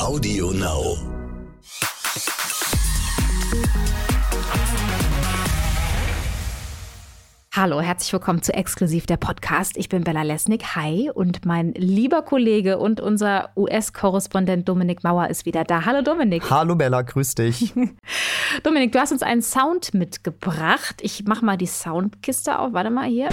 Audio Now. Hallo, herzlich willkommen zu Exklusiv der Podcast. Ich bin Bella Lesnick. Hi. Und mein lieber Kollege und unser US-Korrespondent Dominik Mauer ist wieder da. Hallo Dominik. Hallo Bella, grüß dich. Dominik, du hast uns einen Sound mitgebracht. Ich mach mal die Soundkiste auf. Warte mal hier.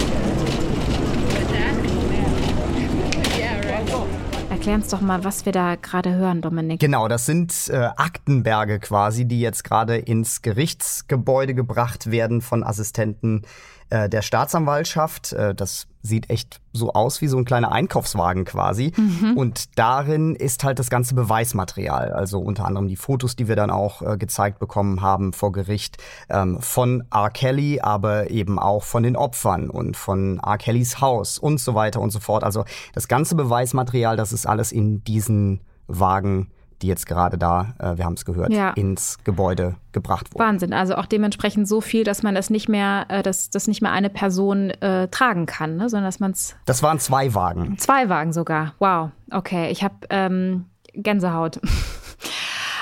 Erklär uns doch mal, was wir da gerade hören, Dominik. Genau, das sind äh, Aktenberge quasi, die jetzt gerade ins Gerichtsgebäude gebracht werden von Assistenten äh, der Staatsanwaltschaft. Äh, das sieht echt so aus wie so ein kleiner Einkaufswagen quasi. Mhm. Und darin ist halt das ganze Beweismaterial, also unter anderem die Fotos, die wir dann auch äh, gezeigt bekommen haben vor Gericht ähm, von R. Kelly, aber eben auch von den Opfern und von R. Kellys Haus und so weiter und so fort. Also das ganze Beweismaterial, das ist alles in diesen Wagen die jetzt gerade da, äh, wir haben es gehört, ja. ins Gebäude gebracht wurden. Wahnsinn, also auch dementsprechend so viel, dass man das nicht mehr, äh, dass das nicht mehr eine Person äh, tragen kann, ne? sondern dass man es. Das waren zwei Wagen. Zwei Wagen sogar. Wow. Okay, ich habe ähm, Gänsehaut.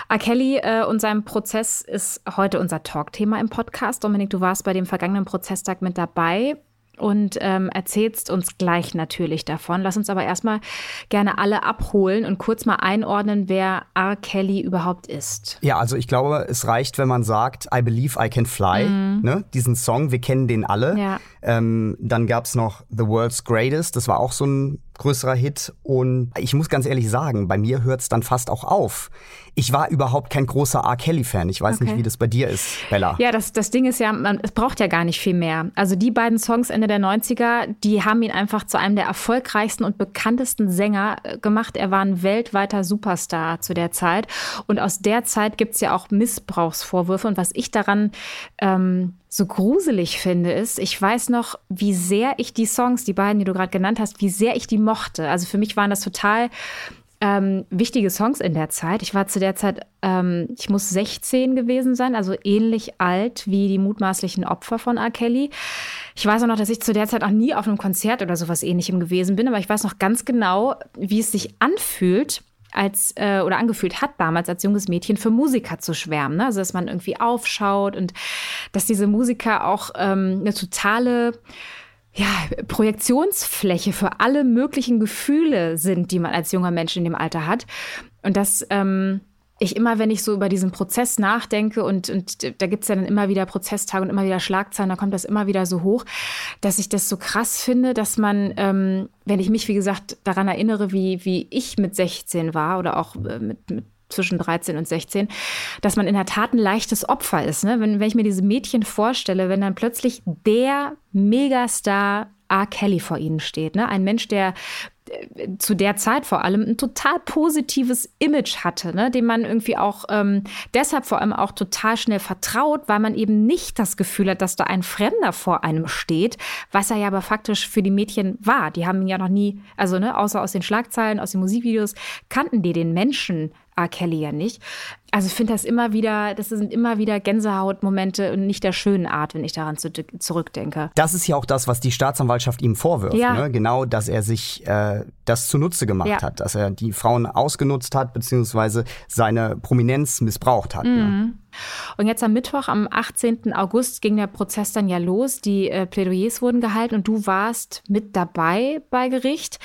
R. Kelly äh, und sein Prozess ist heute unser Talkthema im Podcast. Dominik, du warst bei dem vergangenen Prozesstag mit dabei und ähm, erzählst uns gleich natürlich davon. Lass uns aber erstmal gerne alle abholen und kurz mal einordnen, wer R. Kelly überhaupt ist. Ja, also ich glaube, es reicht, wenn man sagt, I believe I can fly, mhm. ne? diesen Song, wir kennen den alle. Ja. Ähm, dann gab es noch The World's Greatest, das war auch so ein größerer Hit. Und ich muss ganz ehrlich sagen, bei mir hört es dann fast auch auf. Ich war überhaupt kein großer R. Kelly-Fan. Ich weiß okay. nicht, wie das bei dir ist, Bella. Ja, das, das Ding ist ja, man, es braucht ja gar nicht viel mehr. Also die beiden Songs Ende der 90er, die haben ihn einfach zu einem der erfolgreichsten und bekanntesten Sänger äh, gemacht. Er war ein weltweiter Superstar zu der Zeit. Und aus der Zeit gibt es ja auch Missbrauchsvorwürfe. Und was ich daran ähm, so gruselig finde, ist, ich weiß noch, wie sehr ich die Songs, die beiden, die du gerade genannt hast, wie sehr ich die mochte. Also für mich waren das total ähm, wichtige Songs in der Zeit. Ich war zu der Zeit, ähm, ich muss 16 gewesen sein, also ähnlich alt wie die mutmaßlichen Opfer von R. Kelly. Ich weiß auch noch, dass ich zu der Zeit auch nie auf einem Konzert oder sowas ähnlichem gewesen bin, aber ich weiß noch ganz genau, wie es sich anfühlt, als äh, oder angefühlt hat damals als junges Mädchen für Musiker zu schwärmen. Ne? Also dass man irgendwie aufschaut und dass diese Musiker auch ähm, eine totale ja, Projektionsfläche für alle möglichen Gefühle sind, die man als junger Mensch in dem Alter hat. Und das ähm, ich immer, wenn ich so über diesen Prozess nachdenke und, und da gibt es ja dann immer wieder Prozesstage und immer wieder Schlagzeilen, da kommt das immer wieder so hoch, dass ich das so krass finde, dass man, ähm, wenn ich mich, wie gesagt, daran erinnere, wie, wie ich mit 16 war oder auch äh, mit, mit zwischen 13 und 16, dass man in der Tat ein leichtes Opfer ist. Ne? Wenn, wenn ich mir diese Mädchen vorstelle, wenn dann plötzlich der Megastar R. Kelly vor ihnen steht. Ne? Ein Mensch, der zu der Zeit vor allem ein total positives Image hatte, ne, dem man irgendwie auch ähm, deshalb vor allem auch total schnell vertraut, weil man eben nicht das Gefühl hat, dass da ein Fremder vor einem steht, was er ja aber faktisch für die Mädchen war. Die haben ihn ja noch nie, also ne, außer aus den Schlagzeilen, aus den Musikvideos, kannten die den Menschen R. Kelly ja nicht. Also ich finde das immer wieder, das sind immer wieder Gänsehautmomente und nicht der schönen Art, wenn ich daran zu, zurückdenke. Das ist ja auch das, was die Staatsanwaltschaft ihm vorwirft. Ja. Ne? Genau, dass er sich äh, das zunutze gemacht ja. hat, dass er die Frauen ausgenutzt hat, beziehungsweise seine Prominenz missbraucht hat. Ne? Mhm. Ne? Und jetzt am Mittwoch, am 18. August, ging der Prozess dann ja los. Die äh, Plädoyers wurden gehalten und du warst mit dabei bei Gericht.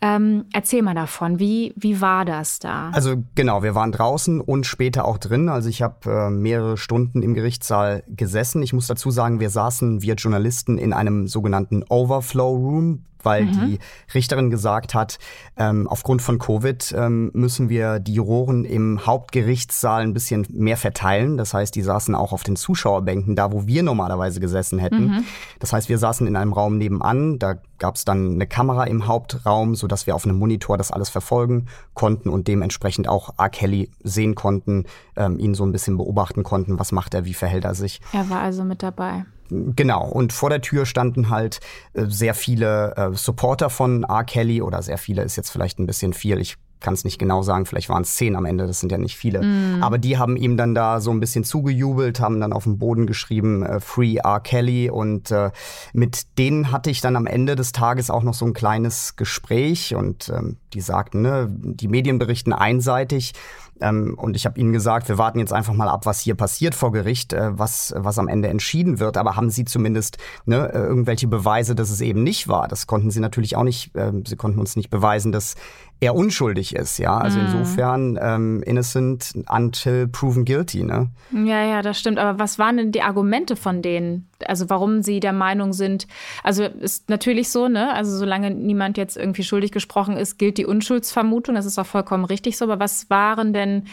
Ähm, erzähl mal davon, wie, wie war das da? Also genau, wir waren draußen und später auch drin. Also ich habe äh, mehrere Stunden im Gerichtssaal gesessen. Ich muss dazu sagen, wir saßen, wir Journalisten, in einem sogenannten Overflow Room weil mhm. die Richterin gesagt hat, ähm, aufgrund von Covid ähm, müssen wir die Juroren im Hauptgerichtssaal ein bisschen mehr verteilen. Das heißt, die saßen auch auf den Zuschauerbänken, da wo wir normalerweise gesessen hätten. Mhm. Das heißt, wir saßen in einem Raum nebenan, da gab es dann eine Kamera im Hauptraum, sodass wir auf einem Monitor das alles verfolgen konnten und dementsprechend auch R. Kelly sehen konnten, ähm, ihn so ein bisschen beobachten konnten, was macht er, wie verhält er sich. Er war also mit dabei. Genau, und vor der Tür standen halt äh, sehr viele äh, Supporter von R. Kelly oder sehr viele ist jetzt vielleicht ein bisschen viel. Ich kann es nicht genau sagen, vielleicht waren es zehn am Ende, das sind ja nicht viele. Mm. Aber die haben ihm dann da so ein bisschen zugejubelt, haben dann auf dem Boden geschrieben, äh, Free R. Kelly. Und äh, mit denen hatte ich dann am Ende des Tages auch noch so ein kleines Gespräch und ähm, die sagten, ne, die Medien berichten einseitig. Ähm, und ich habe ihnen gesagt, wir warten jetzt einfach mal ab, was hier passiert vor Gericht, äh, was, was am Ende entschieden wird. Aber haben sie zumindest ne, äh, irgendwelche Beweise, dass es eben nicht war? Das konnten sie natürlich auch nicht. Äh, sie konnten uns nicht beweisen, dass er unschuldig ist, ja. Also mhm. insofern ähm, innocent until proven guilty, ne? Ja, ja, das stimmt. Aber was waren denn die Argumente von denen? Also warum sie der Meinung sind, also ist natürlich so, ne? Also solange niemand jetzt irgendwie schuldig gesprochen ist, gilt die Unschuldsvermutung. Das ist auch vollkommen richtig so. Aber was waren denn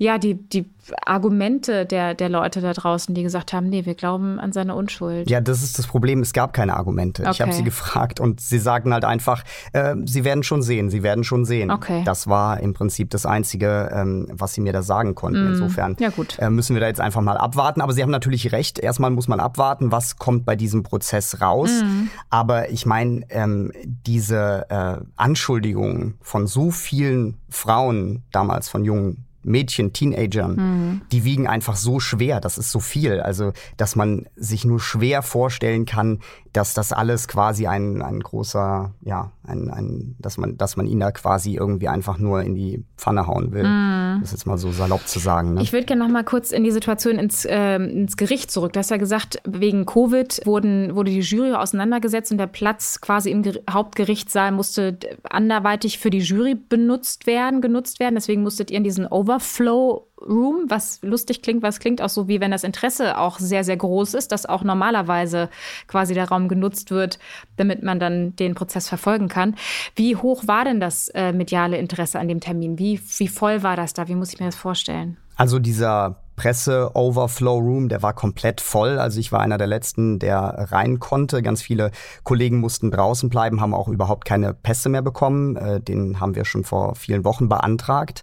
ja, die, die Argumente der, der Leute da draußen, die gesagt haben, nee, wir glauben an seine Unschuld. Ja, das ist das Problem. Es gab keine Argumente. Okay. Ich habe sie gefragt und sie sagten halt einfach, äh, sie werden schon sehen, sie werden schon sehen. Okay. Das war im Prinzip das Einzige, ähm, was sie mir da sagen konnten. Mm. Insofern ja, gut. Äh, müssen wir da jetzt einfach mal abwarten. Aber sie haben natürlich recht. Erstmal muss man abwarten, was kommt bei diesem Prozess raus. Mm. Aber ich meine, ähm, diese äh, Anschuldigungen von so vielen Frauen, damals von jungen Mädchen, Teenagern, mhm. die wiegen einfach so schwer, das ist so viel, also dass man sich nur schwer vorstellen kann, dass das alles quasi ein, ein großer, ja, ein, ein, dass man, dass man ihn da quasi irgendwie einfach nur in die Pfanne hauen will. Mm. Das ist jetzt mal so salopp zu sagen. Ne? Ich würde gerne noch mal kurz in die Situation ins, äh, ins Gericht zurück. Du hast ja gesagt, wegen Covid wurden, wurde die Jury auseinandergesetzt und der Platz quasi im Ger Hauptgerichtssaal musste anderweitig für die Jury benutzt werden, genutzt werden. Deswegen musstet ihr in diesen Overflow Room, was lustig klingt, was klingt auch so, wie wenn das Interesse auch sehr, sehr groß ist, dass auch normalerweise quasi der Raum genutzt wird, damit man dann den Prozess verfolgen kann. Wie hoch war denn das äh, mediale Interesse an dem Termin? Wie, wie voll war das da? Wie muss ich mir das vorstellen? Also dieser Presse-Overflow-Room, der war komplett voll. Also ich war einer der letzten, der rein konnte. Ganz viele Kollegen mussten draußen bleiben, haben auch überhaupt keine Pässe mehr bekommen. Äh, den haben wir schon vor vielen Wochen beantragt.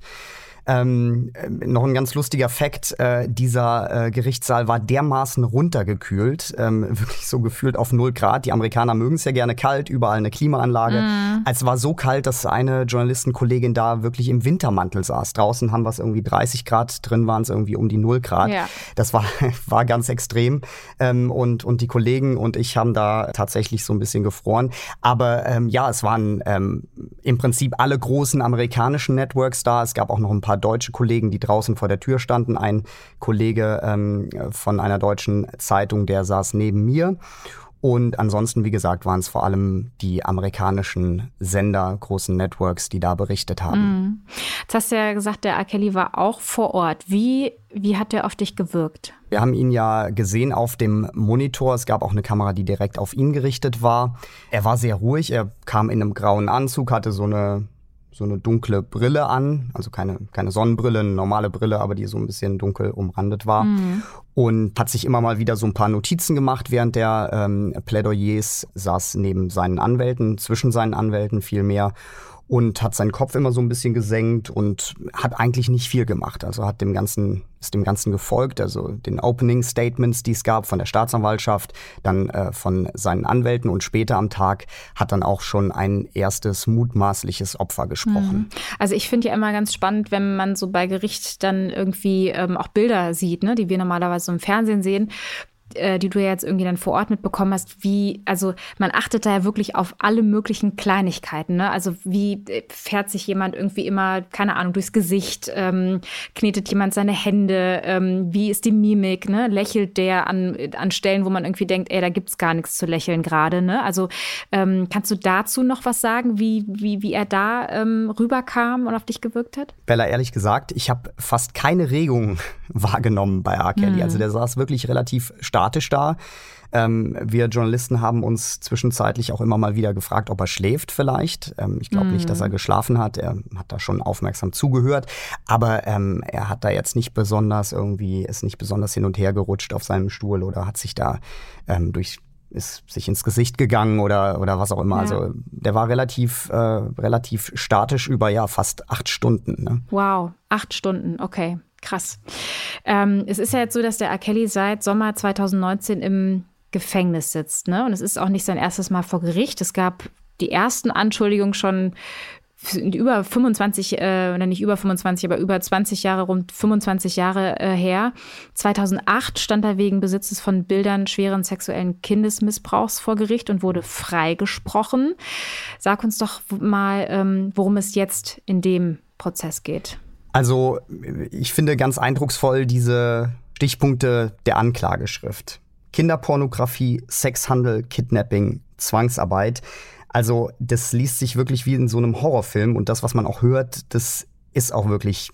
Ähm, noch ein ganz lustiger Fakt, äh, dieser äh, Gerichtssaal war dermaßen runtergekühlt, ähm, wirklich so gefühlt auf 0 Grad. Die Amerikaner mögen es ja gerne kalt, überall eine Klimaanlage. Mm. Es war so kalt, dass eine Journalistenkollegin da wirklich im Wintermantel saß. Draußen haben wir es irgendwie 30 Grad, drin waren es irgendwie um die 0 Grad. Ja. Das war, war ganz extrem. Ähm, und, und die Kollegen und ich haben da tatsächlich so ein bisschen gefroren. Aber ähm, ja, es waren ähm, im Prinzip alle großen amerikanischen Networks da. Es gab auch noch ein paar deutsche Kollegen, die draußen vor der Tür standen. Ein Kollege ähm, von einer deutschen Zeitung, der saß neben mir. Und ansonsten, wie gesagt, waren es vor allem die amerikanischen Sender, großen Networks, die da berichtet haben. Mhm. Jetzt hast du ja gesagt, der R. Kelly war auch vor Ort. Wie, wie hat er auf dich gewirkt? Wir haben ihn ja gesehen auf dem Monitor. Es gab auch eine Kamera, die direkt auf ihn gerichtet war. Er war sehr ruhig. Er kam in einem grauen Anzug, hatte so eine so eine dunkle Brille an, also keine, keine Sonnenbrille, eine normale Brille, aber die so ein bisschen dunkel umrandet war. Mhm. Und hat sich immer mal wieder so ein paar Notizen gemacht während der ähm, Plädoyers, saß neben seinen Anwälten, zwischen seinen Anwälten vielmehr und hat seinen Kopf immer so ein bisschen gesenkt und hat eigentlich nicht viel gemacht. Also hat dem Ganzen, ist dem Ganzen gefolgt, also den Opening Statements, die es gab von der Staatsanwaltschaft, dann äh, von seinen Anwälten und später am Tag hat dann auch schon ein erstes mutmaßliches Opfer gesprochen. Mhm. Also ich finde ja immer ganz spannend, wenn man so bei Gericht dann irgendwie ähm, auch Bilder sieht, ne, die wir normalerweise im Fernsehen sehen die du ja jetzt irgendwie dann vor Ort mitbekommen hast, wie, also man achtet da ja wirklich auf alle möglichen Kleinigkeiten. Ne? Also wie äh, fährt sich jemand irgendwie immer, keine Ahnung, durchs Gesicht, ähm, knetet jemand seine Hände, ähm, wie ist die Mimik, ne? lächelt der an, an Stellen, wo man irgendwie denkt, ey, da gibt's gar nichts zu lächeln gerade. Ne? Also ähm, kannst du dazu noch was sagen, wie, wie, wie er da ähm, rüberkam und auf dich gewirkt hat? Bella, ehrlich gesagt, ich habe fast keine Regung wahrgenommen bei R. Kelly. Mhm. Also der saß wirklich relativ stark statisch da. Ähm, wir Journalisten haben uns zwischenzeitlich auch immer mal wieder gefragt, ob er schläft vielleicht. Ähm, ich glaube mm. nicht, dass er mhm. geschlafen hat. Er hat da schon aufmerksam zugehört. Aber ähm, er hat da jetzt nicht besonders irgendwie, ist nicht besonders hin und her gerutscht auf seinem Stuhl oder hat sich da ähm, durch ist sich ins Gesicht gegangen oder, oder was auch immer. Ja. Also der war relativ, äh, relativ statisch über ja fast acht Stunden. Ne? Wow, acht Stunden, okay. Krass. Ähm, es ist ja jetzt so, dass der R. Kelly seit Sommer 2019 im Gefängnis sitzt. Ne? Und es ist auch nicht sein erstes Mal vor Gericht. Es gab die ersten Anschuldigungen schon über 25, äh, oder nicht über 25, aber über 20 Jahre, rund 25 Jahre äh, her. 2008 stand er wegen Besitzes von Bildern schweren sexuellen Kindesmissbrauchs vor Gericht und wurde freigesprochen. Sag uns doch mal, ähm, worum es jetzt in dem Prozess geht. Also, ich finde ganz eindrucksvoll diese Stichpunkte der Anklageschrift. Kinderpornografie, Sexhandel, Kidnapping, Zwangsarbeit. Also das liest sich wirklich wie in so einem Horrorfilm und das, was man auch hört, das ist auch wirklich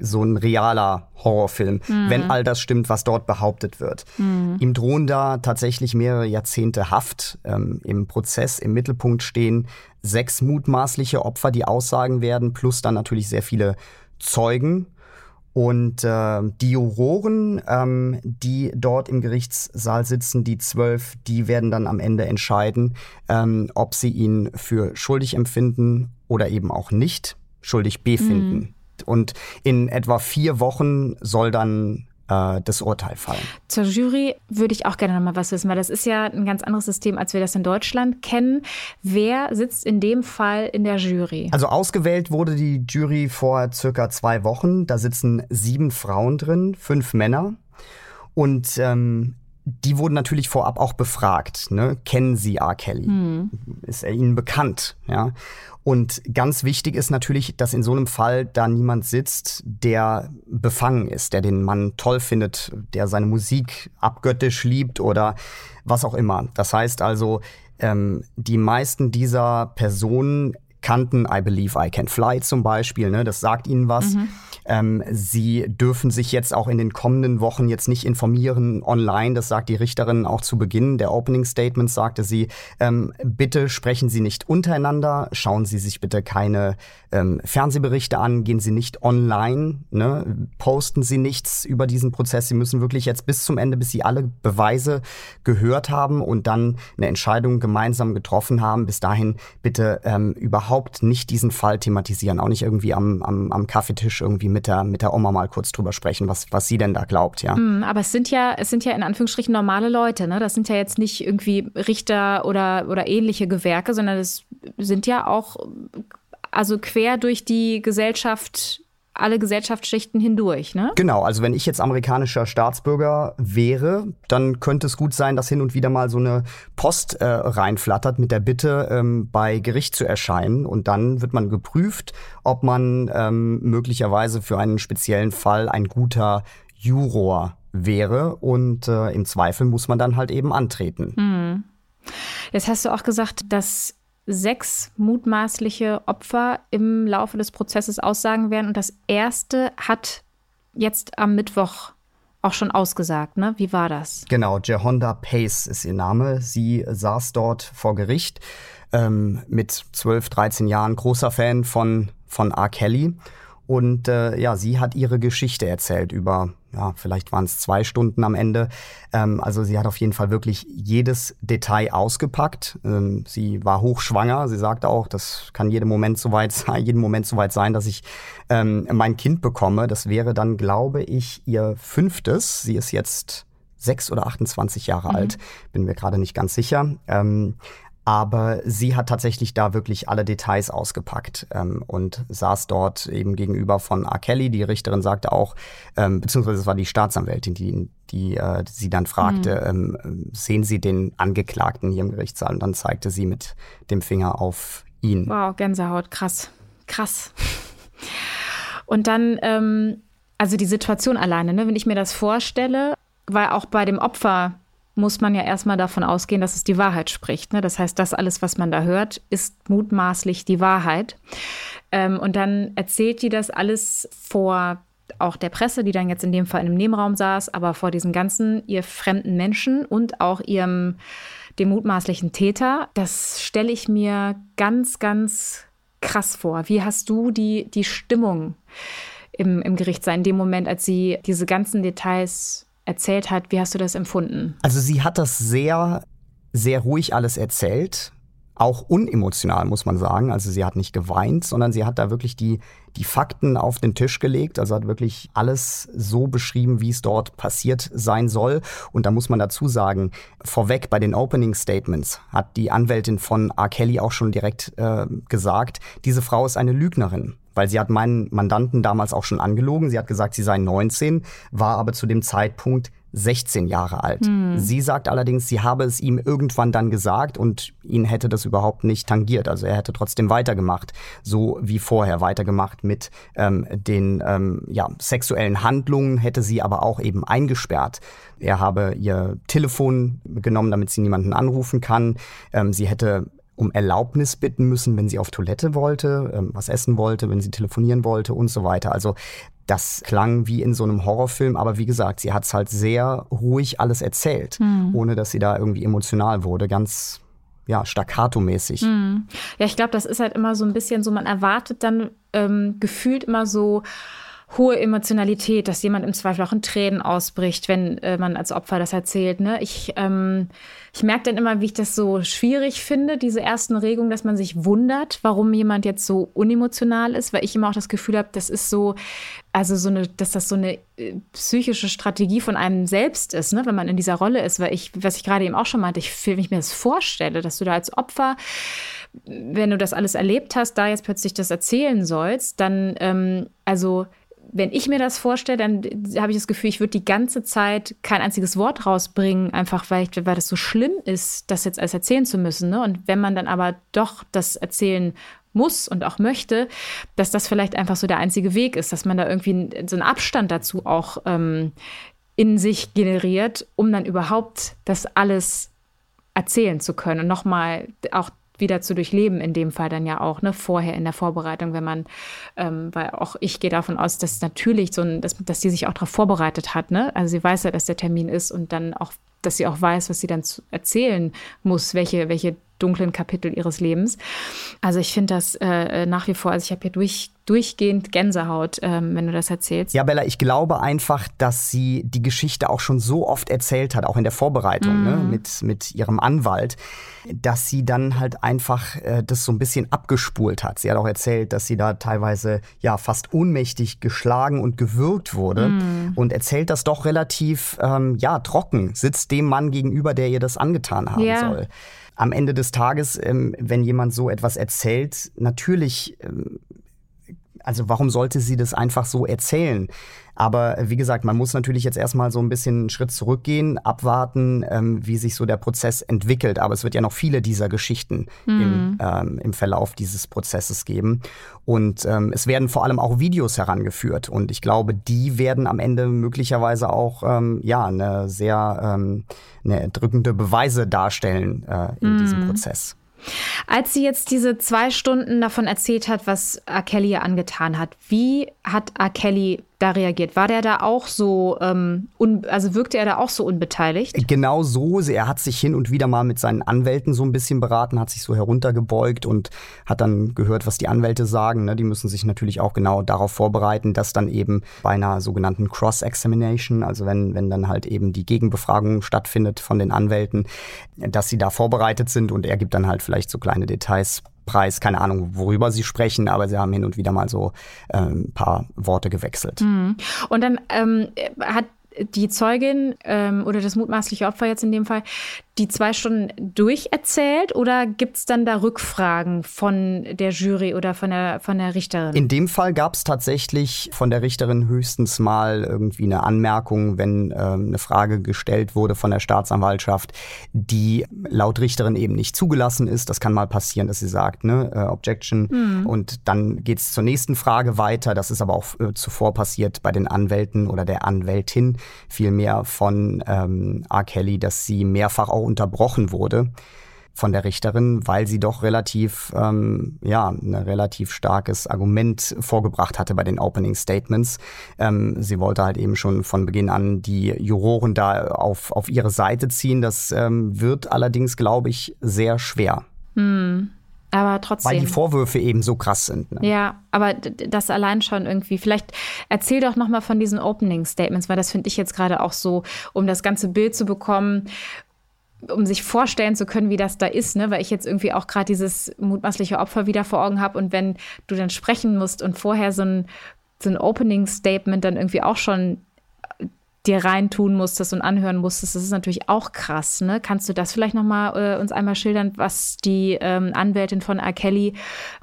so ein realer Horrorfilm, mhm. wenn all das stimmt, was dort behauptet wird. Mhm. Ihm drohen da tatsächlich mehrere Jahrzehnte Haft. Ähm, Im Prozess im Mittelpunkt stehen sechs mutmaßliche Opfer, die aussagen werden, plus dann natürlich sehr viele Zeugen. Und äh, die Juroren, ähm, die dort im Gerichtssaal sitzen, die zwölf, die werden dann am Ende entscheiden, ähm, ob sie ihn für schuldig empfinden oder eben auch nicht schuldig befinden. Mhm. Und in etwa vier Wochen soll dann äh, das Urteil fallen. Zur Jury würde ich auch gerne noch mal was wissen, weil das ist ja ein ganz anderes System, als wir das in Deutschland kennen. Wer sitzt in dem Fall in der Jury? Also ausgewählt wurde die Jury vor circa zwei Wochen. Da sitzen sieben Frauen drin, fünf Männer. Und ähm, die wurden natürlich vorab auch befragt. Ne? Kennen Sie R. Kelly? Hm. Ist er Ihnen bekannt? Ja. Und ganz wichtig ist natürlich, dass in so einem Fall da niemand sitzt, der befangen ist, der den Mann toll findet, der seine Musik abgöttisch liebt oder was auch immer. Das heißt also, ähm, die meisten dieser Personen kannten I Believe I Can Fly zum Beispiel. Ne? Das sagt ihnen was. Mhm. Ähm, sie dürfen sich jetzt auch in den kommenden Wochen jetzt nicht informieren online. Das sagt die Richterin auch zu Beginn der Opening Statements, sagte sie, ähm, bitte sprechen Sie nicht untereinander, schauen Sie sich bitte keine ähm, Fernsehberichte an, gehen Sie nicht online, ne? posten Sie nichts über diesen Prozess. Sie müssen wirklich jetzt bis zum Ende, bis Sie alle Beweise gehört haben und dann eine Entscheidung gemeinsam getroffen haben. Bis dahin bitte ähm, überhaupt nicht diesen Fall thematisieren, auch nicht irgendwie am, am, am Kaffeetisch irgendwie mit der, mit der Oma mal kurz drüber sprechen, was, was sie denn da glaubt, ja. Mm, aber es sind ja, es sind ja in Anführungsstrichen normale Leute, ne? Das sind ja jetzt nicht irgendwie Richter oder, oder ähnliche Gewerke, sondern es sind ja auch also quer durch die Gesellschaft alle Gesellschaftsschichten hindurch, ne? Genau, also wenn ich jetzt amerikanischer Staatsbürger wäre, dann könnte es gut sein, dass hin und wieder mal so eine Post äh, reinflattert mit der Bitte, ähm, bei Gericht zu erscheinen. Und dann wird man geprüft, ob man ähm, möglicherweise für einen speziellen Fall ein guter Juror wäre. Und äh, im Zweifel muss man dann halt eben antreten. Hm. Jetzt hast du auch gesagt, dass sechs mutmaßliche Opfer im Laufe des Prozesses aussagen werden. Und das erste hat jetzt am Mittwoch auch schon ausgesagt, ne? Wie war das? Genau, Jehonda Pace ist ihr Name. Sie saß dort vor Gericht ähm, mit 12, 13 Jahren, großer Fan von, von R. Kelly. Und äh, ja, sie hat ihre Geschichte erzählt über, ja, vielleicht waren es zwei Stunden am Ende. Ähm, also sie hat auf jeden Fall wirklich jedes Detail ausgepackt. Ähm, sie war hochschwanger. Sie sagte auch, das kann jeden Moment soweit sein, jeden Moment soweit sein, dass ich ähm, mein Kind bekomme. Das wäre dann, glaube ich, ihr fünftes. Sie ist jetzt sechs oder 28 Jahre mhm. alt, bin mir gerade nicht ganz sicher. Ähm, aber sie hat tatsächlich da wirklich alle Details ausgepackt ähm, und saß dort eben gegenüber von R. Kelly. Die Richterin sagte auch, ähm, beziehungsweise es war die Staatsanwältin, die, die äh, sie dann fragte, mhm. ähm, sehen Sie den Angeklagten hier im Gerichtssaal? Und dann zeigte sie mit dem Finger auf ihn. Wow, Gänsehaut, krass, krass. Und dann, ähm, also die Situation alleine, ne, wenn ich mir das vorstelle, weil auch bei dem Opfer muss man ja erstmal davon ausgehen, dass es die Wahrheit spricht. Ne? Das heißt, das alles, was man da hört, ist mutmaßlich die Wahrheit. Ähm, und dann erzählt die das alles vor auch der Presse, die dann jetzt in dem Fall in einem Nebenraum saß, aber vor diesen ganzen ihr fremden Menschen und auch ihrem dem mutmaßlichen Täter. Das stelle ich mir ganz, ganz krass vor. Wie hast du die, die Stimmung im, im Gericht sein, in dem Moment, als sie diese ganzen Details erzählt hat. Wie hast du das empfunden? Also sie hat das sehr, sehr ruhig alles erzählt. Auch unemotional, muss man sagen. Also sie hat nicht geweint, sondern sie hat da wirklich die, die Fakten auf den Tisch gelegt. Also hat wirklich alles so beschrieben, wie es dort passiert sein soll. Und da muss man dazu sagen, vorweg bei den Opening Statements hat die Anwältin von R. Kelly auch schon direkt äh, gesagt, diese Frau ist eine Lügnerin weil sie hat meinen Mandanten damals auch schon angelogen. Sie hat gesagt, sie sei 19, war aber zu dem Zeitpunkt 16 Jahre alt. Hm. Sie sagt allerdings, sie habe es ihm irgendwann dann gesagt und ihn hätte das überhaupt nicht tangiert. Also er hätte trotzdem weitergemacht, so wie vorher weitergemacht mit ähm, den ähm, ja, sexuellen Handlungen, hätte sie aber auch eben eingesperrt. Er habe ihr Telefon genommen, damit sie niemanden anrufen kann. Ähm, sie hätte um Erlaubnis bitten müssen, wenn sie auf Toilette wollte, ähm, was essen wollte, wenn sie telefonieren wollte und so weiter. Also das klang wie in so einem Horrorfilm, aber wie gesagt, sie hat es halt sehr ruhig alles erzählt, mhm. ohne dass sie da irgendwie emotional wurde. Ganz ja, staccato-mäßig. Mhm. Ja, ich glaube, das ist halt immer so ein bisschen so, man erwartet dann ähm, gefühlt immer so, hohe Emotionalität, dass jemand im Zweifel auch in Tränen ausbricht, wenn äh, man als Opfer das erzählt. Ne? Ich, ähm, ich merke dann immer, wie ich das so schwierig finde, diese ersten Regungen, dass man sich wundert, warum jemand jetzt so unemotional ist, weil ich immer auch das Gefühl habe, das ist so, also so eine, dass das so eine äh, psychische Strategie von einem selbst ist, ne? wenn man in dieser Rolle ist, weil ich, was ich gerade eben auch schon meinte, ich, wenn ich mir das vorstelle, dass du da als Opfer wenn du das alles erlebt hast, da jetzt plötzlich das erzählen sollst, dann, ähm, also wenn ich mir das vorstelle, dann habe ich das Gefühl, ich würde die ganze Zeit kein einziges Wort rausbringen, einfach weil, ich, weil das so schlimm ist, das jetzt alles erzählen zu müssen. Ne? Und wenn man dann aber doch das erzählen muss und auch möchte, dass das vielleicht einfach so der einzige Weg ist, dass man da irgendwie so einen Abstand dazu auch ähm, in sich generiert, um dann überhaupt das alles erzählen zu können und nochmal auch wieder zu durchleben, in dem Fall dann ja auch, ne, vorher in der Vorbereitung, wenn man, ähm, weil auch ich gehe davon aus, dass natürlich so ein, dass, dass die sich auch darauf vorbereitet hat, ne? Also sie weiß ja, dass der Termin ist und dann auch, dass sie auch weiß, was sie dann erzählen muss, welche, welche dunklen Kapitel ihres Lebens. Also ich finde das äh, nach wie vor, also ich habe hier durch, durchgehend Gänsehaut, ähm, wenn du das erzählst. Ja, Bella, ich glaube einfach, dass sie die Geschichte auch schon so oft erzählt hat, auch in der Vorbereitung mm. ne, mit, mit ihrem Anwalt, dass sie dann halt einfach äh, das so ein bisschen abgespult hat. Sie hat auch erzählt, dass sie da teilweise ja fast ohnmächtig geschlagen und gewürgt wurde mm. und erzählt das doch relativ ähm, ja trocken, sitzt dem Mann gegenüber, der ihr das angetan haben ja. soll am Ende des Tages, ähm, wenn jemand so etwas erzählt, natürlich, ähm, also warum sollte sie das einfach so erzählen? Aber wie gesagt, man muss natürlich jetzt erstmal so ein bisschen einen Schritt zurückgehen, abwarten, ähm, wie sich so der Prozess entwickelt. Aber es wird ja noch viele dieser Geschichten mhm. im, ähm, im Verlauf dieses Prozesses geben. Und ähm, es werden vor allem auch Videos herangeführt. Und ich glaube, die werden am Ende möglicherweise auch ähm, ja, eine sehr ähm, eine drückende Beweise darstellen äh, in mhm. diesem Prozess. Als sie jetzt diese zwei Stunden davon erzählt hat, was R. Kelly ihr angetan hat, wie hat R. Kelly da reagiert? War der da auch so, ähm, also wirkte er da auch so unbeteiligt? Genau so. Er hat sich hin und wieder mal mit seinen Anwälten so ein bisschen beraten, hat sich so heruntergebeugt und hat dann gehört, was die Anwälte sagen. Ne? Die müssen sich natürlich auch genau darauf vorbereiten, dass dann eben bei einer sogenannten Cross-Examination, also wenn, wenn dann halt eben die Gegenbefragung stattfindet von den Anwälten, dass sie da vorbereitet sind und er gibt dann halt vielleicht so kleine Details Preis, keine Ahnung, worüber sie sprechen, aber sie haben hin und wieder mal so ein paar Worte gewechselt. Mhm. Und dann ähm, hat die Zeugin ähm, oder das mutmaßliche Opfer jetzt in dem Fall die zwei Stunden durcherzählt oder gibt es dann da Rückfragen von der Jury oder von der, von der Richterin? In dem Fall gab es tatsächlich von der Richterin höchstens mal irgendwie eine Anmerkung, wenn ähm, eine Frage gestellt wurde von der Staatsanwaltschaft, die laut Richterin eben nicht zugelassen ist. Das kann mal passieren, dass sie sagt, ne, äh, Objection. Mhm. Und dann geht es zur nächsten Frage weiter. Das ist aber auch äh, zuvor passiert bei den Anwälten oder der Anwältin vielmehr von ähm, R. Kelly, dass sie mehrfach auch unterbrochen wurde von der Richterin, weil sie doch relativ, ähm, ja, ein relativ starkes Argument vorgebracht hatte bei den Opening Statements. Ähm, sie wollte halt eben schon von Beginn an die Juroren da auf, auf ihre Seite ziehen. Das ähm, wird allerdings, glaube ich, sehr schwer. Hm. Aber trotzdem. Weil die Vorwürfe eben so krass sind. Ne? Ja, aber das allein schon irgendwie. Vielleicht erzähl doch nochmal von diesen Opening Statements, weil das finde ich jetzt gerade auch so, um das ganze Bild zu bekommen um sich vorstellen zu können, wie das da ist, ne? weil ich jetzt irgendwie auch gerade dieses mutmaßliche Opfer wieder vor Augen habe und wenn du dann sprechen musst und vorher so ein, so ein Opening-Statement dann irgendwie auch schon dir reintun musstest und anhören musstest, das ist natürlich auch krass. Ne? Kannst du das vielleicht nochmal äh, uns einmal schildern, was die ähm, Anwältin von R. Kelly,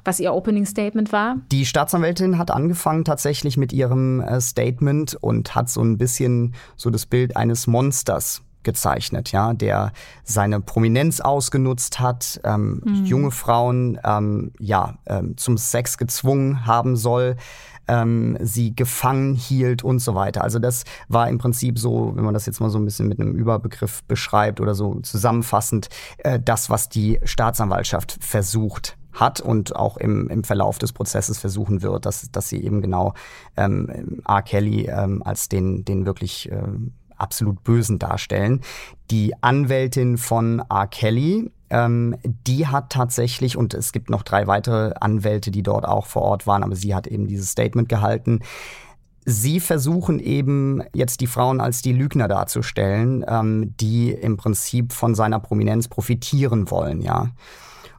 was ihr Opening Statement war? Die Staatsanwältin hat angefangen tatsächlich mit ihrem äh, Statement und hat so ein bisschen so das Bild eines Monsters gezeichnet, ja, der seine Prominenz ausgenutzt hat, ähm, mhm. junge Frauen ähm, ja ähm, zum Sex gezwungen haben soll, ähm, sie gefangen hielt und so weiter. Also das war im Prinzip so, wenn man das jetzt mal so ein bisschen mit einem Überbegriff beschreibt oder so zusammenfassend, äh, das, was die Staatsanwaltschaft versucht hat und auch im, im Verlauf des Prozesses versuchen wird, dass, dass sie eben genau ähm, R. Kelly ähm, als den, den wirklich ähm, absolut Bösen darstellen. Die Anwältin von R. Kelly, ähm, die hat tatsächlich, und es gibt noch drei weitere Anwälte, die dort auch vor Ort waren, aber sie hat eben dieses Statement gehalten. Sie versuchen eben jetzt die Frauen als die Lügner darzustellen, ähm, die im Prinzip von seiner Prominenz profitieren wollen, ja.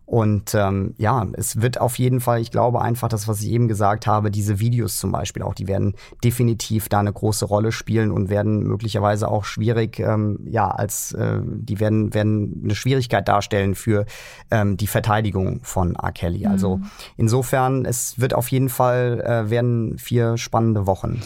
Und ähm, ja, es wird auf jeden Fall, ich glaube einfach, das, was ich eben gesagt habe, diese Videos zum Beispiel auch, die werden definitiv da eine große Rolle spielen und werden möglicherweise auch schwierig, ähm, ja, als äh, die werden, werden eine Schwierigkeit darstellen für ähm, die Verteidigung von R. Kelly. Also mhm. insofern, es wird auf jeden Fall äh, werden vier spannende Wochen.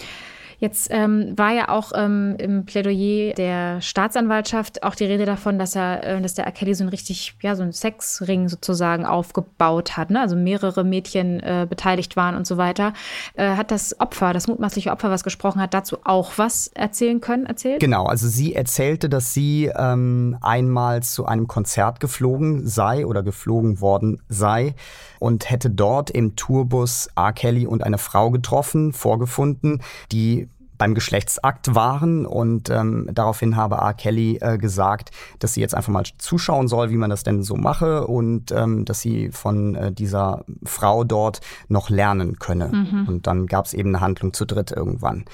Jetzt ähm, war ja auch ähm, im Plädoyer der Staatsanwaltschaft auch die Rede davon, dass er, äh, dass der. Kelly so ein richtig, ja, so ein Sexring sozusagen aufgebaut hat, ne? Also mehrere Mädchen äh, beteiligt waren und so weiter. Äh, hat das Opfer, das mutmaßliche Opfer, was gesprochen hat, dazu auch was erzählen können, erzählt? Genau, also sie erzählte, dass sie ähm, einmal zu einem Konzert geflogen sei oder geflogen worden sei und hätte dort im Tourbus R. Kelly und eine Frau getroffen, vorgefunden, die beim Geschlechtsakt waren und ähm, daraufhin habe R. Kelly äh, gesagt, dass sie jetzt einfach mal zuschauen soll, wie man das denn so mache und ähm, dass sie von äh, dieser Frau dort noch lernen könne. Mhm. Und dann gab es eben eine Handlung zu dritt irgendwann.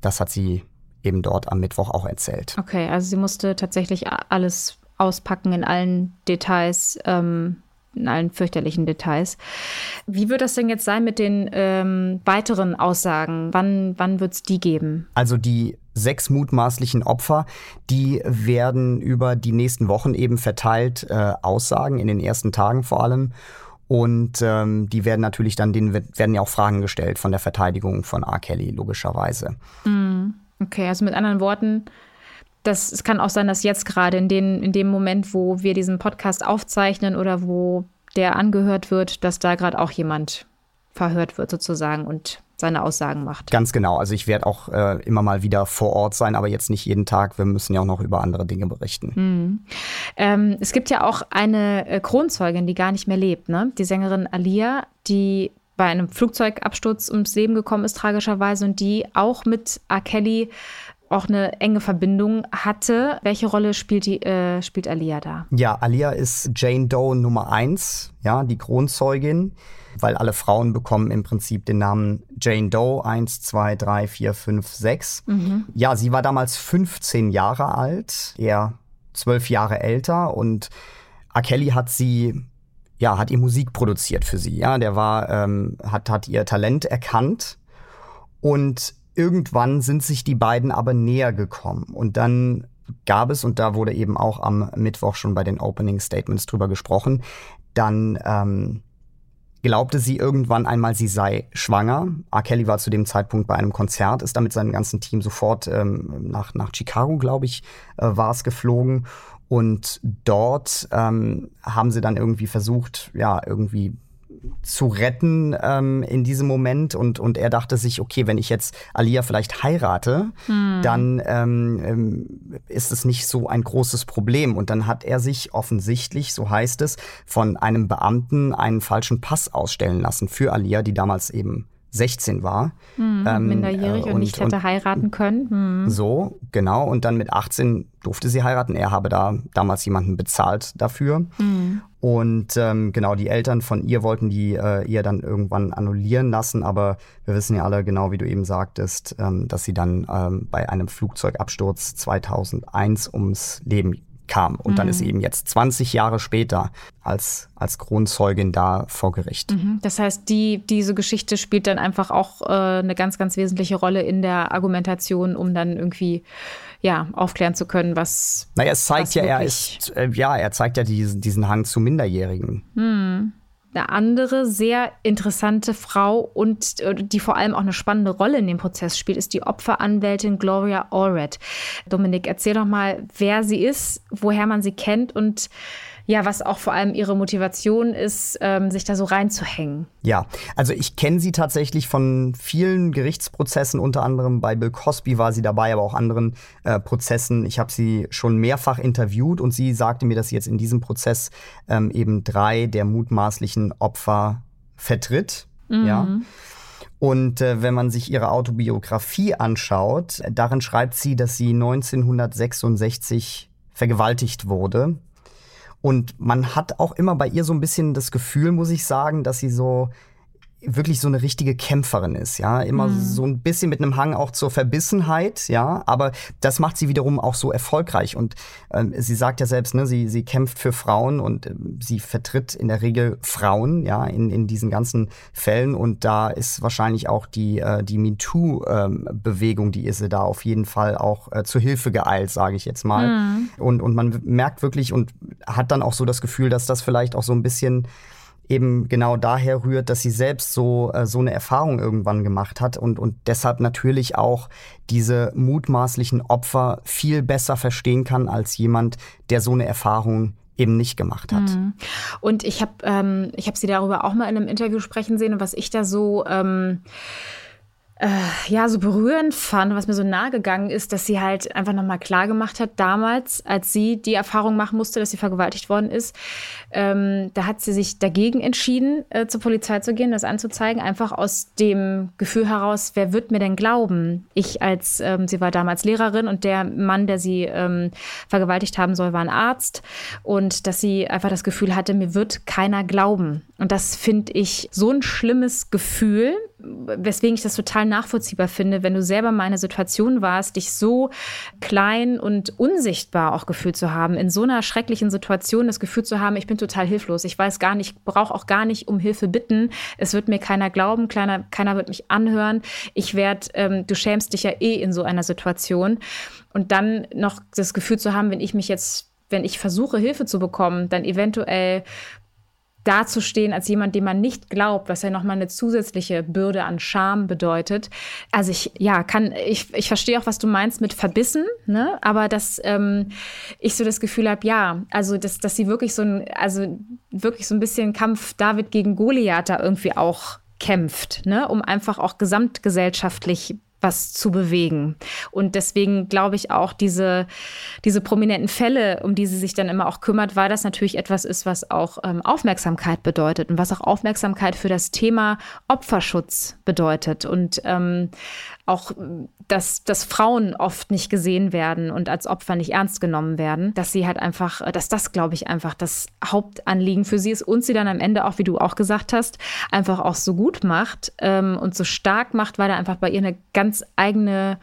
Das hat sie eben dort am Mittwoch auch erzählt. Okay, also sie musste tatsächlich alles auspacken in allen Details. Ähm in allen fürchterlichen Details. Wie wird das denn jetzt sein mit den ähm, weiteren Aussagen? Wann, wann wird es die geben? Also die sechs mutmaßlichen Opfer, die werden über die nächsten Wochen eben verteilt äh, aussagen, in den ersten Tagen vor allem. Und ähm, die werden natürlich dann, denen werden ja auch Fragen gestellt von der Verteidigung von R. Kelly, logischerweise. Mm, okay, also mit anderen Worten, das, es kann auch sein, dass jetzt gerade in, den, in dem Moment, wo wir diesen Podcast aufzeichnen oder wo der angehört wird, dass da gerade auch jemand verhört wird sozusagen und seine Aussagen macht. Ganz genau. Also ich werde auch äh, immer mal wieder vor Ort sein, aber jetzt nicht jeden Tag. Wir müssen ja auch noch über andere Dinge berichten. Mhm. Ähm, es gibt ja auch eine äh, Kronzeugin, die gar nicht mehr lebt, ne? Die Sängerin Alia, die bei einem Flugzeugabsturz ums Leben gekommen ist, tragischerweise, und die auch mit R. Kelly auch eine enge Verbindung hatte. Welche Rolle spielt, die, äh, spielt Alia da? Ja, Alia ist Jane Doe Nummer eins, ja, die Kronzeugin, weil alle Frauen bekommen im Prinzip den Namen Jane Doe 1, 2, 3, 4, 5, 6. Mhm. Ja, sie war damals 15 Jahre alt, eher zwölf Jahre älter und A. Kelly hat sie ja, hat ihr Musik produziert für sie. Ja, der war, ähm, hat, hat ihr Talent erkannt und Irgendwann sind sich die beiden aber näher gekommen und dann gab es, und da wurde eben auch am Mittwoch schon bei den Opening Statements drüber gesprochen, dann ähm, glaubte sie irgendwann einmal, sie sei schwanger. R. Kelly war zu dem Zeitpunkt bei einem Konzert, ist dann mit seinem ganzen Team sofort ähm, nach, nach Chicago, glaube ich, äh, war es geflogen. Und dort ähm, haben sie dann irgendwie versucht, ja, irgendwie zu retten ähm, in diesem Moment. Und, und er dachte sich, okay, wenn ich jetzt Alia vielleicht heirate, hm. dann ähm, ähm, ist es nicht so ein großes Problem. Und dann hat er sich offensichtlich, so heißt es, von einem Beamten einen falschen Pass ausstellen lassen für Alia, die damals eben 16 war. Hm, ähm, minderjährig und, und, nicht hätte und, heiraten können. Hm. So, genau. Und dann mit 18 durfte sie heiraten. Er habe da damals jemanden bezahlt dafür. Hm. Und ähm, genau, die Eltern von ihr wollten die äh, ihr dann irgendwann annullieren lassen, aber wir wissen ja alle genau, wie du eben sagtest, ähm, dass sie dann ähm, bei einem Flugzeugabsturz 2001 ums Leben kam. Und mhm. dann ist sie eben jetzt 20 Jahre später als, als Kronzeugin da vor Gericht. Mhm. Das heißt, die, diese Geschichte spielt dann einfach auch äh, eine ganz, ganz wesentliche Rolle in der Argumentation, um dann irgendwie ja, aufklären zu können, was. Naja, es zeigt ja, er ist, äh, ja, er zeigt ja diesen, diesen Hang zu Minderjährigen. Hm eine andere sehr interessante Frau und äh, die vor allem auch eine spannende Rolle in dem Prozess spielt, ist die Opferanwältin Gloria Allred. Dominik, erzähl doch mal, wer sie ist, woher man sie kennt und ja, was auch vor allem ihre Motivation ist, ähm, sich da so reinzuhängen. Ja, also ich kenne sie tatsächlich von vielen Gerichtsprozessen, unter anderem bei Bill Cosby war sie dabei, aber auch anderen äh, Prozessen. Ich habe sie schon mehrfach interviewt und sie sagte mir, dass sie jetzt in diesem Prozess ähm, eben drei der mutmaßlichen Opfer vertritt. Mhm. Ja. Und äh, wenn man sich ihre Autobiografie anschaut, darin schreibt sie, dass sie 1966 vergewaltigt wurde und man hat auch immer bei ihr so ein bisschen das Gefühl, muss ich sagen, dass sie so wirklich so eine richtige Kämpferin ist, ja, immer mhm. so ein bisschen mit einem Hang auch zur Verbissenheit, ja, aber das macht sie wiederum auch so erfolgreich und ähm, sie sagt ja selbst, ne, sie sie kämpft für Frauen und äh, sie vertritt in der Regel Frauen, ja, in in diesen ganzen Fällen und da ist wahrscheinlich auch die äh, die MeToo ähm, die ist sie da auf jeden Fall auch äh, zur Hilfe geeilt, sage ich jetzt mal. Mhm. Und und man merkt wirklich und hat dann auch so das Gefühl, dass das vielleicht auch so ein bisschen eben genau daher rührt, dass sie selbst so, äh, so eine Erfahrung irgendwann gemacht hat und, und deshalb natürlich auch diese mutmaßlichen Opfer viel besser verstehen kann als jemand, der so eine Erfahrung eben nicht gemacht hat. Mhm. Und ich habe ähm, hab sie darüber auch mal in einem Interview sprechen sehen und was ich da so ähm, äh, ja so berührend fand, was mir so nahe gegangen ist, dass sie halt einfach nochmal klar gemacht hat, damals, als sie die Erfahrung machen musste, dass sie vergewaltigt worden ist, ähm, da hat sie sich dagegen entschieden, äh, zur Polizei zu gehen, das anzuzeigen, einfach aus dem Gefühl heraus, wer wird mir denn glauben? Ich als, ähm, sie war damals Lehrerin und der Mann, der sie ähm, vergewaltigt haben soll, war ein Arzt und dass sie einfach das Gefühl hatte, mir wird keiner glauben. Und das finde ich so ein schlimmes Gefühl, weswegen ich das total nachvollziehbar finde, wenn du selber mal in einer Situation warst, dich so klein und unsichtbar auch gefühlt zu haben, in so einer schrecklichen Situation das Gefühl zu haben, ich bin total hilflos, ich weiß gar nicht, brauche auch gar nicht um Hilfe bitten, es wird mir keiner glauben, keiner, keiner wird mich anhören, ich werde, ähm, du schämst dich ja eh in so einer Situation. Und dann noch das Gefühl zu haben, wenn ich mich jetzt wenn ich versuche, Hilfe zu bekommen, dann eventuell dazustehen als jemand, dem man nicht glaubt, was ja nochmal eine zusätzliche Bürde an Scham bedeutet. Also ich, ja, kann, ich, ich verstehe auch, was du meinst mit verbissen, ne? aber dass ähm, ich so das Gefühl habe, ja, also dass, dass sie wirklich so ein, also wirklich so ein bisschen Kampf David gegen Goliath da irgendwie auch kämpft, ne? um einfach auch gesamtgesellschaftlich was zu bewegen. Und deswegen glaube ich auch, diese, diese prominenten Fälle, um die sie sich dann immer auch kümmert, weil das natürlich etwas ist, was auch ähm, Aufmerksamkeit bedeutet und was auch Aufmerksamkeit für das Thema Opferschutz bedeutet. Und ähm, auch, dass, dass Frauen oft nicht gesehen werden und als Opfer nicht ernst genommen werden, dass sie halt einfach, dass das, glaube ich, einfach das Hauptanliegen für sie ist und sie dann am Ende auch, wie du auch gesagt hast, einfach auch so gut macht ähm, und so stark macht, weil da einfach bei ihr eine ganz eigene,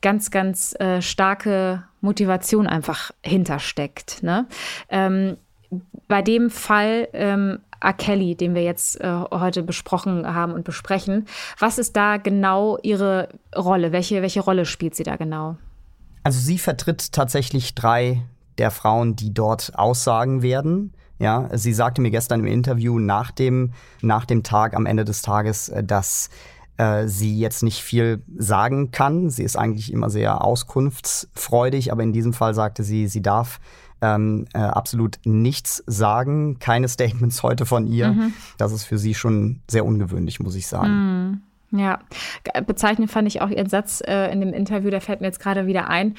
ganz, ganz äh, starke Motivation einfach hintersteckt. Ne? Ähm, bei dem Fall ähm, A. Kelly, den wir jetzt äh, heute besprochen haben und besprechen. Was ist da genau Ihre Rolle? Welche, welche Rolle spielt sie da genau? Also sie vertritt tatsächlich drei der Frauen, die dort aussagen werden. Ja, sie sagte mir gestern im Interview nach dem, nach dem Tag, am Ende des Tages, äh, dass äh, sie jetzt nicht viel sagen kann. Sie ist eigentlich immer sehr auskunftsfreudig, aber in diesem Fall sagte sie, sie darf ähm, äh, absolut nichts sagen, keine Statements heute von ihr. Mhm. Das ist für sie schon sehr ungewöhnlich, muss ich sagen. Mhm. Ja, bezeichnend fand ich auch ihren Satz äh, in dem Interview, der fällt mir jetzt gerade wieder ein,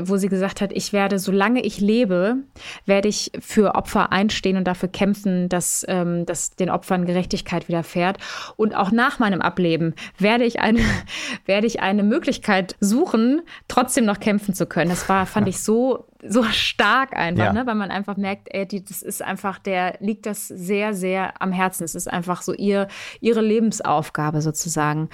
wo sie gesagt hat, ich werde, solange ich lebe, werde ich für Opfer einstehen und dafür kämpfen, dass, ähm, dass den Opfern Gerechtigkeit widerfährt. Und auch nach meinem Ableben werde ich eine, werde ich eine Möglichkeit suchen, trotzdem noch kämpfen zu können. Das war, fand ich so so stark einfach, ja. ne? weil man einfach merkt, ey, die, das ist einfach, der liegt das sehr, sehr am Herzen. Es ist einfach so ihr, ihre Lebensaufgabe sozusagen.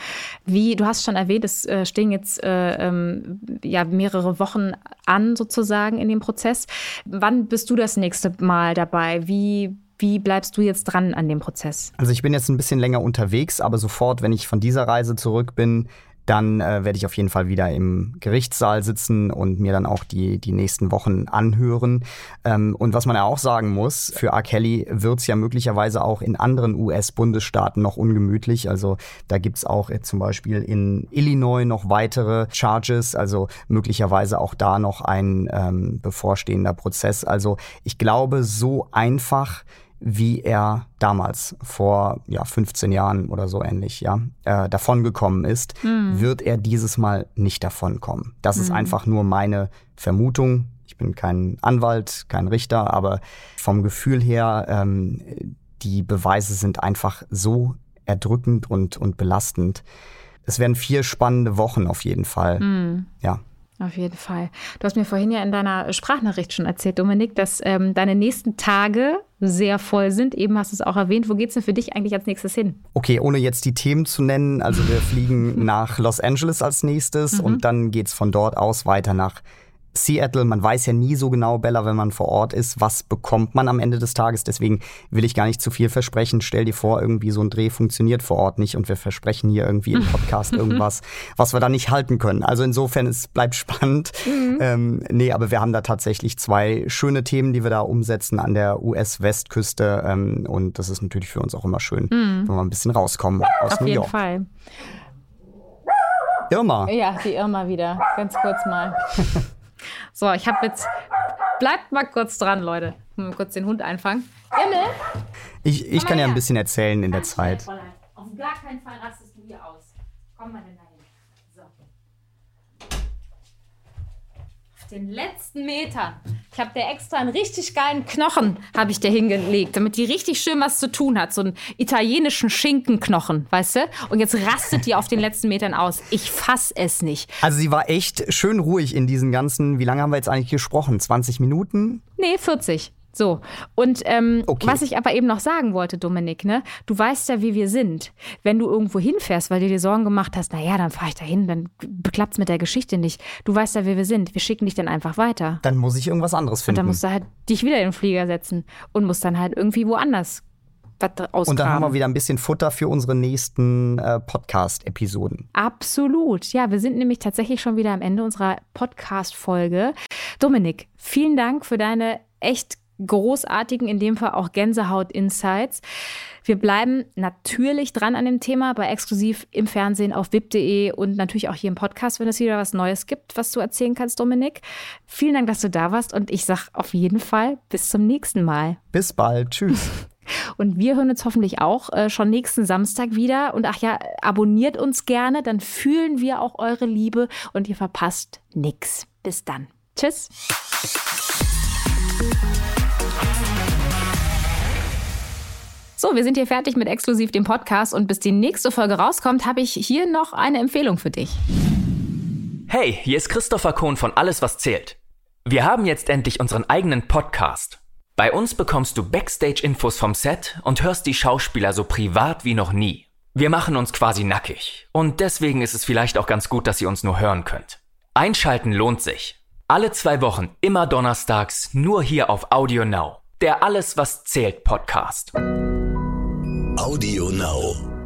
Wie, du hast schon erwähnt, es äh, stehen jetzt äh, ähm, ja mehrere Wochen an sozusagen in dem Prozess. Wann bist du das nächste Mal dabei? Wie wie bleibst du jetzt dran an dem Prozess? Also ich bin jetzt ein bisschen länger unterwegs, aber sofort, wenn ich von dieser Reise zurück bin, dann äh, werde ich auf jeden Fall wieder im Gerichtssaal sitzen und mir dann auch die, die nächsten Wochen anhören. Ähm, und was man ja auch sagen muss, für R. Kelly wird es ja möglicherweise auch in anderen US-Bundesstaaten noch ungemütlich. Also da gibt es auch äh, zum Beispiel in Illinois noch weitere Charges, also möglicherweise auch da noch ein ähm, bevorstehender Prozess. Also ich glaube, so einfach wie er damals vor ja, 15 Jahren oder so ähnlich ja, äh, davongekommen ist, mhm. wird er dieses Mal nicht davonkommen. Das mhm. ist hm. einfach nur meine Vermutung. Ich bin kein Anwalt, kein Richter, aber vom Gefühl her, ähm, die Beweise sind einfach so erdrückend und, und belastend. Es werden vier spannende Wochen auf jeden Fall. Mhm. Ja. Auf jeden Fall. Du hast mir vorhin ja in deiner Sprachnachricht schon erzählt, Dominik, dass ähm, deine nächsten Tage sehr voll sind. Eben hast du es auch erwähnt. Wo geht es denn für dich eigentlich als nächstes hin? Okay, ohne jetzt die Themen zu nennen. Also wir fliegen nach Los Angeles als nächstes mhm. und dann geht es von dort aus weiter nach Seattle, man weiß ja nie so genau, Bella, wenn man vor Ort ist, was bekommt man am Ende des Tages. Deswegen will ich gar nicht zu viel versprechen. Stell dir vor, irgendwie so ein Dreh funktioniert vor Ort nicht und wir versprechen hier irgendwie im Podcast irgendwas, was wir da nicht halten können. Also insofern, es bleibt spannend. Mhm. Ähm, nee, aber wir haben da tatsächlich zwei schöne Themen, die wir da umsetzen an der US-Westküste. Ähm, und das ist natürlich für uns auch immer schön, mhm. wenn wir ein bisschen rauskommen aus Auf New York. Auf jeden Fall. Irma. Ja, die Irma wieder. Ganz kurz mal. So, ich habe jetzt. Bleibt mal kurz dran, Leute. Mal kurz den Hund einfangen. Immel! Ich, ich kann ja ein bisschen erzählen in der Zeit. Den letzten Metern. Ich habe dir extra einen richtig geilen Knochen habe ich dir hingelegt, damit die richtig schön was zu tun hat. So einen italienischen Schinkenknochen, weißt du? Und jetzt rastet die auf den letzten Metern aus. Ich fass es nicht. Also sie war echt schön ruhig in diesen ganzen, wie lange haben wir jetzt eigentlich gesprochen? 20 Minuten? Nee, 40. So, und ähm, okay. was ich aber eben noch sagen wollte, Dominik, ne, du weißt ja, wie wir sind. Wenn du irgendwo hinfährst, weil du dir Sorgen gemacht hast, naja, dann fahre ich da hin, dann beklappt es mit der Geschichte nicht. Du weißt ja, wie wir sind. Wir schicken dich dann einfach weiter. Dann muss ich irgendwas anderes finden. Und dann musst du halt dich wieder in den Flieger setzen und musst dann halt irgendwie woanders was Und dann haben wir wieder ein bisschen Futter für unsere nächsten äh, Podcast-Episoden. Absolut. Ja, wir sind nämlich tatsächlich schon wieder am Ende unserer Podcast-Folge. Dominik, vielen Dank für deine echt großartigen, in dem Fall auch Gänsehaut-Insights. Wir bleiben natürlich dran an dem Thema, bei exklusiv im Fernsehen auf wip.de und natürlich auch hier im Podcast, wenn es wieder was Neues gibt, was du erzählen kannst, Dominik. Vielen Dank, dass du da warst und ich sage auf jeden Fall bis zum nächsten Mal. Bis bald. Tschüss. Und wir hören uns hoffentlich auch äh, schon nächsten Samstag wieder. Und ach ja, abonniert uns gerne, dann fühlen wir auch eure Liebe und ihr verpasst nichts. Bis dann. Tschüss. So, wir sind hier fertig mit exklusiv dem Podcast und bis die nächste Folge rauskommt, habe ich hier noch eine Empfehlung für dich. Hey, hier ist Christopher Kohn von Alles, was zählt. Wir haben jetzt endlich unseren eigenen Podcast. Bei uns bekommst du Backstage-Infos vom Set und hörst die Schauspieler so privat wie noch nie. Wir machen uns quasi nackig und deswegen ist es vielleicht auch ganz gut, dass ihr uns nur hören könnt. Einschalten lohnt sich. Alle zwei Wochen, immer donnerstags, nur hier auf Audio Now. Der Alles, was zählt Podcast. Audio Now.